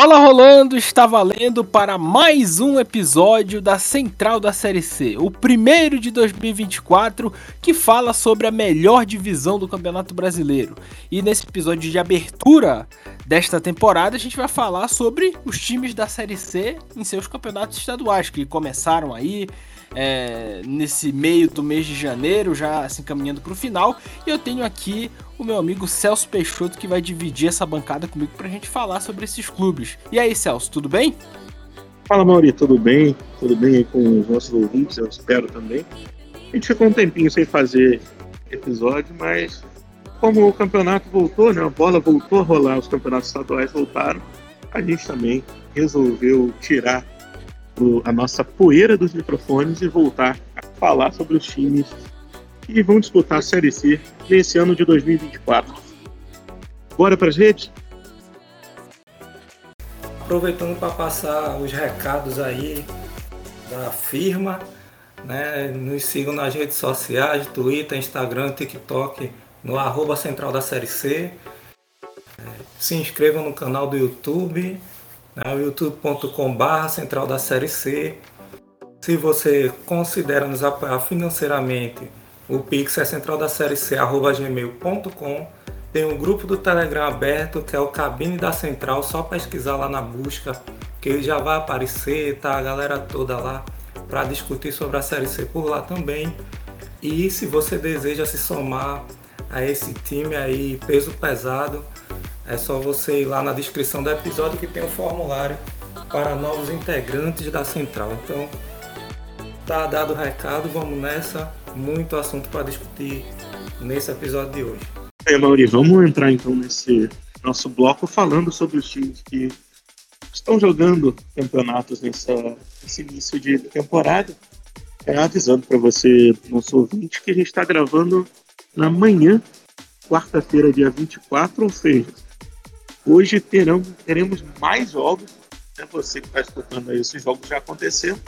Bola rolando está valendo para mais um episódio da Central da Série C, o primeiro de 2024, que fala sobre a melhor divisão do Campeonato Brasileiro. E nesse episódio de abertura desta temporada, a gente vai falar sobre os times da Série C em seus campeonatos estaduais, que começaram aí, é, nesse meio do mês de janeiro, já se encaminhando para o final. E eu tenho aqui o meu amigo Celso Peixoto que vai dividir essa bancada comigo para a gente falar sobre esses clubes. E aí, Celso, tudo bem? Fala, Mauri, tudo bem? Tudo bem com os nossos ouvintes, eu espero também. A gente ficou um tempinho sem fazer episódio, mas como o campeonato voltou, né, a bola voltou a rolar, os campeonatos estaduais voltaram, a gente também resolveu tirar a nossa poeira dos microfones e voltar a falar sobre os times que vão disputar a Série C nesse ano de 2024. Bora para as redes? Aproveitando para passar os recados aí da firma, né? nos sigam nas redes sociais, Twitter, Instagram, TikTok, no arroba central da Série C. É, se inscrevam no canal do YouTube né, youtube.com.br Central da Série C. Se você considera nos apoiar financeiramente, o Pix é central da série C, arroba gmail.com. Tem um grupo do Telegram aberto que é o Cabine da Central, só pesquisar lá na busca, que ele já vai aparecer, tá a galera toda lá para discutir sobre a série C por lá também. E se você deseja se somar a esse time aí peso pesado, é só você ir lá na descrição do episódio que tem um formulário para novos integrantes da central. Então, tá dado o recado, vamos nessa. Muito assunto para discutir nesse episódio de hoje. É, Mauri, vamos entrar então nesse nosso bloco falando sobre os times que estão jogando campeonatos nessa, nesse início de temporada. É, avisando para você, nosso ouvinte, que a gente está gravando na manhã, quarta-feira, dia 24, ou seja, Hoje terão, teremos mais jogos. Né? Você que está escutando aí, esses jogos já aconteceram,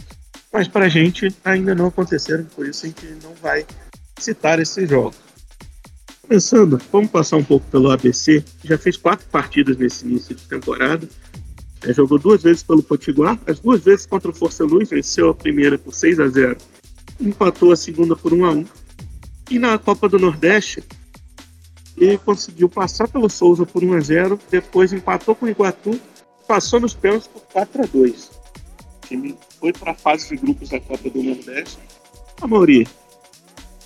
mas para a gente ainda não aconteceram, por isso a gente não vai citar esses jogos. Começando, vamos passar um pouco pelo ABC. Já fez quatro partidas nesse início de temporada. É, jogou duas vezes pelo Potiguar, as duas vezes contra o Força Luz, venceu a primeira por 6 a 0 empatou a segunda por 1 a 1 E na Copa do Nordeste, e conseguiu passar pelo Souza por 1 a 0 depois empatou com o Iguatu, passou nos pênaltis por 4 a 2 O time foi para a fase de grupos da Copa do Nordeste. A Mauri,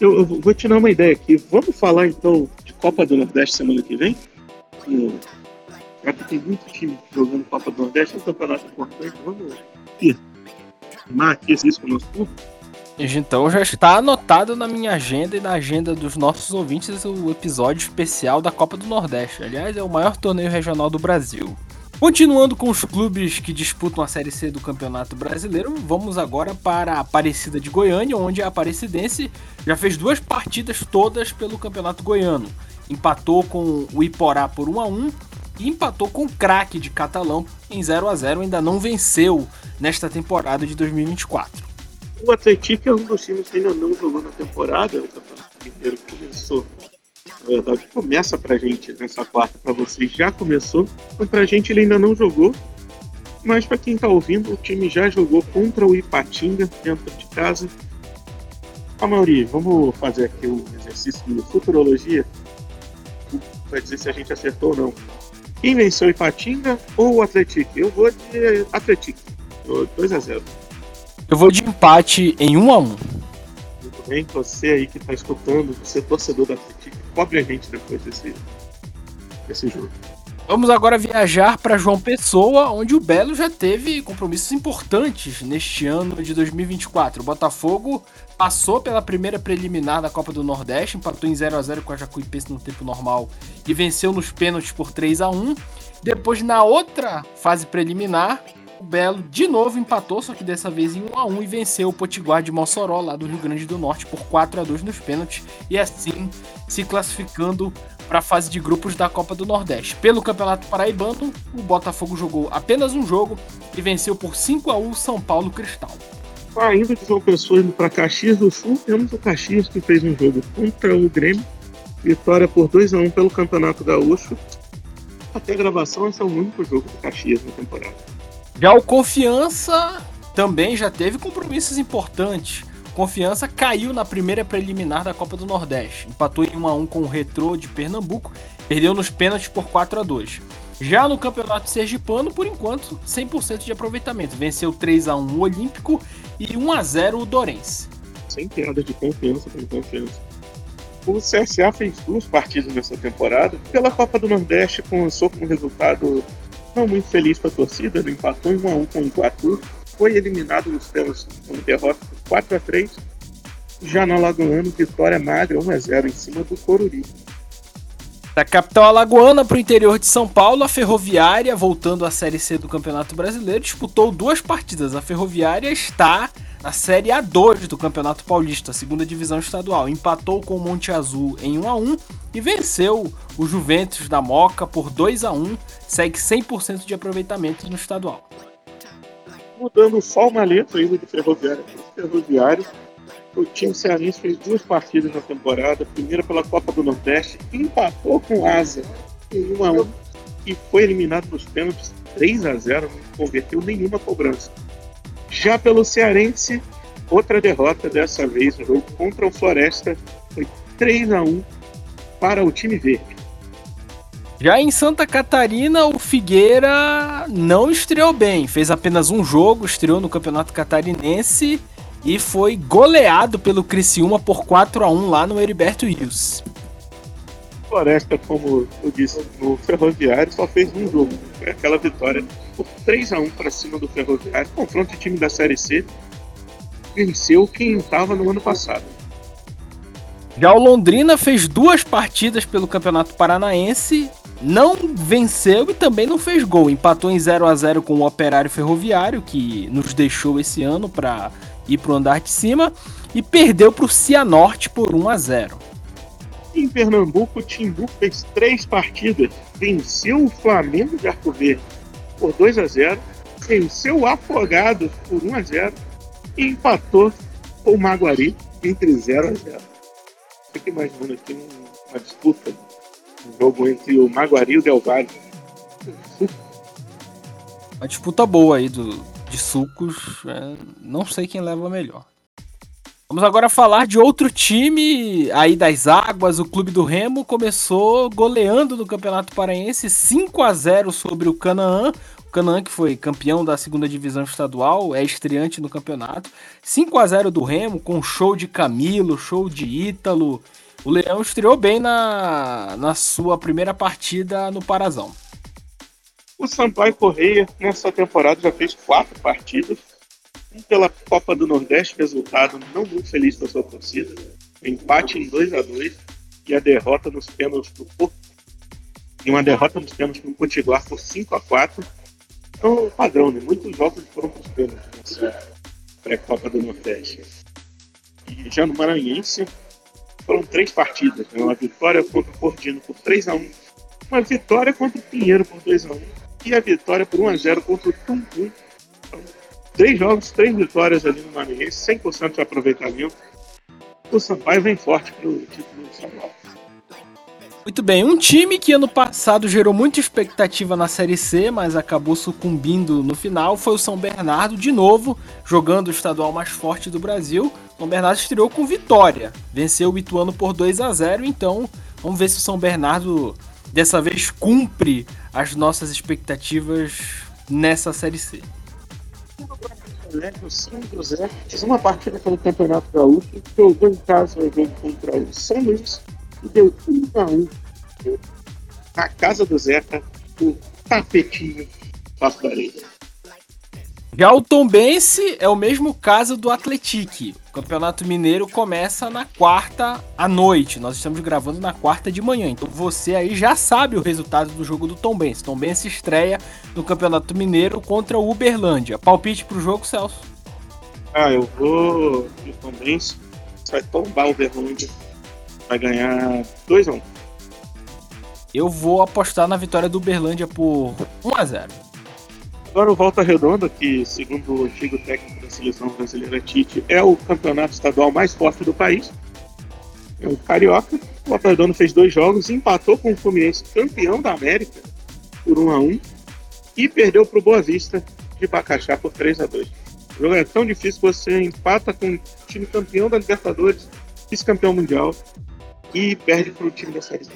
eu, eu, vou te dar uma ideia aqui. Vamos falar então de Copa do Nordeste semana que vem? Já que tem muito time jogando Copa do Nordeste, é um campeonato importante. Vamos firmar aqui isso com o nosso público? Então já está anotado na minha agenda e na agenda dos nossos ouvintes o episódio especial da Copa do Nordeste. Aliás, é o maior torneio regional do Brasil. Continuando com os clubes que disputam a Série C do Campeonato Brasileiro, vamos agora para a Aparecida de Goiânia, onde a Aparecidense já fez duas partidas todas pelo Campeonato Goiano. Empatou com o Iporá por 1 a 1 e empatou com o Craque de Catalão em 0 a 0, ainda não venceu nesta temporada de 2024. O Atlético é um dos times que ainda não jogou na temporada, o campeonato inteiro começou. Na verdade, começa pra gente nessa quarta, pra vocês já começou, mas pra gente ele ainda não jogou. Mas para quem tá ouvindo, o time já jogou contra o Ipatinga dentro de casa. A Mauri, vamos fazer aqui um exercício de futurologia para dizer se a gente acertou ou não. Quem venceu Ipatinga ou o Atlético? Eu vou de Atlético. 2 a 0 eu vou de empate em 1 a 1 Muito bem, você aí que está escutando, você é torcedor da Atlético, cobre a gente depois desse, desse jogo. Vamos agora viajar para João Pessoa, onde o Belo já teve compromissos importantes neste ano de 2024. O Botafogo passou pela primeira preliminar da Copa do Nordeste, empatou em 0 a 0 com a Jacuipense no tempo normal e venceu nos pênaltis por 3 a 1. Depois, na outra fase preliminar, o Belo de novo empatou, só que dessa vez em 1 a 1 e venceu o Potiguar de Mossoró, lá do Rio Grande do Norte, por 4 a 2 nos pênaltis e assim se classificando para a fase de grupos da Copa do Nordeste. Pelo Campeonato Paraibano, o Botafogo jogou apenas um jogo e venceu por 5 a 1 o São Paulo Cristal. Ainda que João Pessoa indo para Caxias do Sul, temos o Caxias que fez um jogo contra o Grêmio, vitória por 2 a 1 pelo Campeonato Gaúcho. Até a gravação, esse é o único jogo do Caxias na temporada. Já o Confiança também já teve compromissos importantes. Confiança caiu na primeira preliminar da Copa do Nordeste. Empatou em 1 a 1 com o Retrô de Pernambuco, perdeu nos pênaltis por 4 a 2. Já no Campeonato Sergipano, por enquanto, 100% de aproveitamento. Venceu 3 a 1 o Olímpico e 1 a 0 o Dorense. Sem piada de confiança com confiança. O CSA fez duas partidas nessa temporada. Pela Copa do Nordeste, começou com um resultado não muito feliz para a torcida, ele empatou em 1 a 1 com o Iguatu, foi eliminado nos pênaltis com derrota por 4 a 3. Já no Alagoano, vitória magra 1 a 0 em cima do Coruripe. Da capital alagoana para o interior de São Paulo, a Ferroviária, voltando à Série C do Campeonato Brasileiro, disputou duas partidas. A Ferroviária está na Série A2 do Campeonato Paulista, segunda divisão estadual. Empatou com o Monte Azul em 1 a 1 e venceu o Juventus da Moca por 2 a 1 segue 100% de aproveitamento no estadual. Mudando só uma letra ainda de Ferroviária para Ferroviário, o time cearense fez duas partidas na temporada, primeira pela Copa do Nordeste, empatou com o Asa em 1 a 1 e foi eliminado nos pênaltis 3 a 0 não converteu nenhuma cobrança. Já pelo Cearense, outra derrota, dessa vez no jogo contra o Floresta, foi 3 a 1 para o time verde. Já em Santa Catarina, o Figueira não estreou bem, fez apenas um jogo, estreou no Campeonato Catarinense e foi goleado pelo Criciúma por 4 a 1 lá no Heriberto Rios. Floresta, como eu disse, no Ferroviário só fez um jogo, foi aquela vitória por 3 a 1 para cima do Ferroviário. Confronto de time da Série C, venceu quem estava no ano passado. Já o Londrina fez duas partidas pelo Campeonato Paranaense, não venceu e também não fez gol. Empatou em 0 a 0 com o Operário Ferroviário, que nos deixou esse ano para ir para o andar de cima, e perdeu para o Cianorte por 1 a 0. Em Pernambuco, o Timbu fez três partidas, venceu o Flamengo de Arco Verde por 2 a 0, venceu o Afogados por 1 a 0 e empatou o Maguari entre 0 a 0. Fica imaginando aqui uma disputa, um jogo entre o Maguari e o Del Valle. Uma disputa boa aí do, de sucos, é, não sei quem leva melhor. Vamos agora falar de outro time aí das águas. O Clube do Remo começou goleando no Campeonato Paraense 5 a 0 sobre o Canaã. O Canaã que foi campeão da segunda divisão estadual, é estreante no campeonato. 5 a 0 do Remo com show de Camilo, show de Ítalo. O Leão estreou bem na, na sua primeira partida no Parazão. O Sampaio Correia, nessa temporada, já fez quatro partidas. Um pela Copa do Nordeste, resultado não muito feliz para sua torcida. empate em 2 a 2 e a derrota nos pênaltis do Porto. E uma derrota nos pênaltis para o Potiguar por 5 a 4 Então, padrão, né? Muitos jogos foram para os pênaltis nessa pré-Copa do Nordeste. E já no Maranhense, foram três partidas. Né? Uma vitória contra o Portino por 3 a 1 uma vitória contra o Pinheiro por 2 a 1 e a vitória por 1 a 0 contra o Tumtum. Então, três jogos, três vitórias ali no Maranhense, 100% de aproveitamento. O Sampaio vem forte para o título estadual. Muito bem, um time que ano passado gerou muita expectativa na Série C, mas acabou sucumbindo no final, foi o São Bernardo, de novo, jogando o estadual mais forte do Brasil. O São Bernardo estreou com vitória, venceu o Ituano por 2 a 0 então vamos ver se o São Bernardo dessa vez cumpre as nossas expectativas nessa Série C. O São José fez uma partida pelo Campeonato Gaúcho, jogou em casa o jogo contra o São Luís e deu 1 a 1 na casa do Zeca, o tapetinho da Areia. Já o Tombense é o mesmo caso do Atletique. O Campeonato Mineiro começa na quarta à noite. Nós estamos gravando na quarta de manhã. Então você aí já sabe o resultado do jogo do Tombense. Tombense estreia no Campeonato Mineiro contra o Uberlândia. Palpite pro jogo, Celso? Ah, eu vou de Tombense. Vai tombar o Uberlândia. Vai ganhar 2 a 1 um. Eu vou apostar na vitória do Uberlândia por 1 a 0 Agora o Volta Redonda, que segundo o antigo técnico da seleção brasileira Tite, é o campeonato estadual mais forte do país. É o Carioca. O Volta Redonda fez dois jogos, empatou com o Fluminense, campeão da América, por 1 a 1 e perdeu para o Boa Vista de Bacaxá por 3 a 2 O jogo é tão difícil que você empata com o time campeão da Libertadores, vice-campeão mundial, e perde para o time da Série.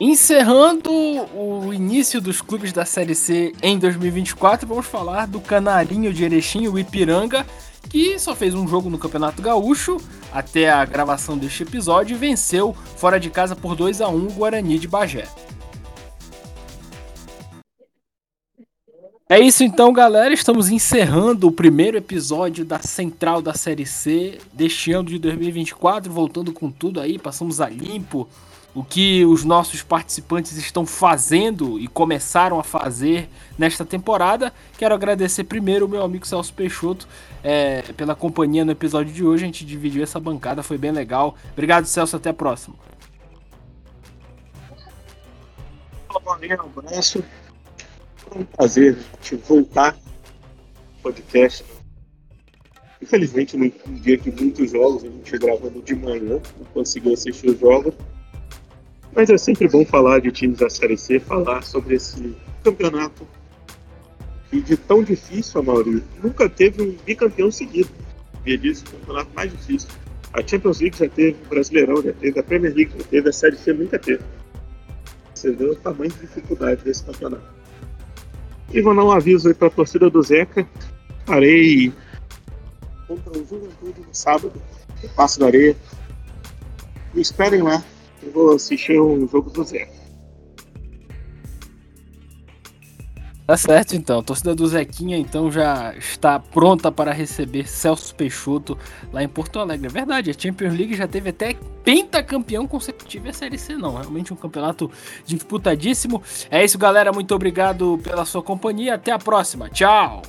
Encerrando o início dos clubes da Série C em 2024, vamos falar do Canarinho de Erechim, o Ipiranga, que só fez um jogo no Campeonato Gaúcho até a gravação deste episódio e venceu fora de casa por 2 a 1 o Guarani de Bagé. É isso então, galera. Estamos encerrando o primeiro episódio da Central da Série C deste ano de 2024, voltando com tudo aí, passamos a limpo o que os nossos participantes estão fazendo e começaram a fazer nesta temporada. Quero agradecer primeiro o meu amigo Celso Peixoto é, pela companhia no episódio de hoje. A gente dividiu essa bancada, foi bem legal. Obrigado, Celso. Até a próxima. Um abraço. Foi um prazer te voltar ao podcast. Infelizmente, num dia que muitos jogos, a gente gravando de manhã, não conseguiu assistir os jogos. Mas é sempre bom falar de times da Série C, falar sobre esse campeonato que de tão difícil, Mauri, nunca teve um bicampeão seguido. E disso, o campeonato mais difícil. A Champions League já teve, o Brasileirão já teve, a Premier League já teve, a Série C nunca teve. Você vê o tamanho de dificuldade desse campeonato. E vou dar um aviso aí para a torcida do Zeca. Farei contra o Juventude no sábado, no Passo da Areia. Me esperem lá, eu vou assistir o jogo do Zé. Tá certo então, a torcida do Zequinha então já está pronta para receber Celso Peixoto lá em Porto Alegre. É verdade, a Champions League já teve até pentacampeão consecutivo e a Série C não. Realmente um campeonato disputadíssimo. É isso, galera. Muito obrigado pela sua companhia. Até a próxima. Tchau!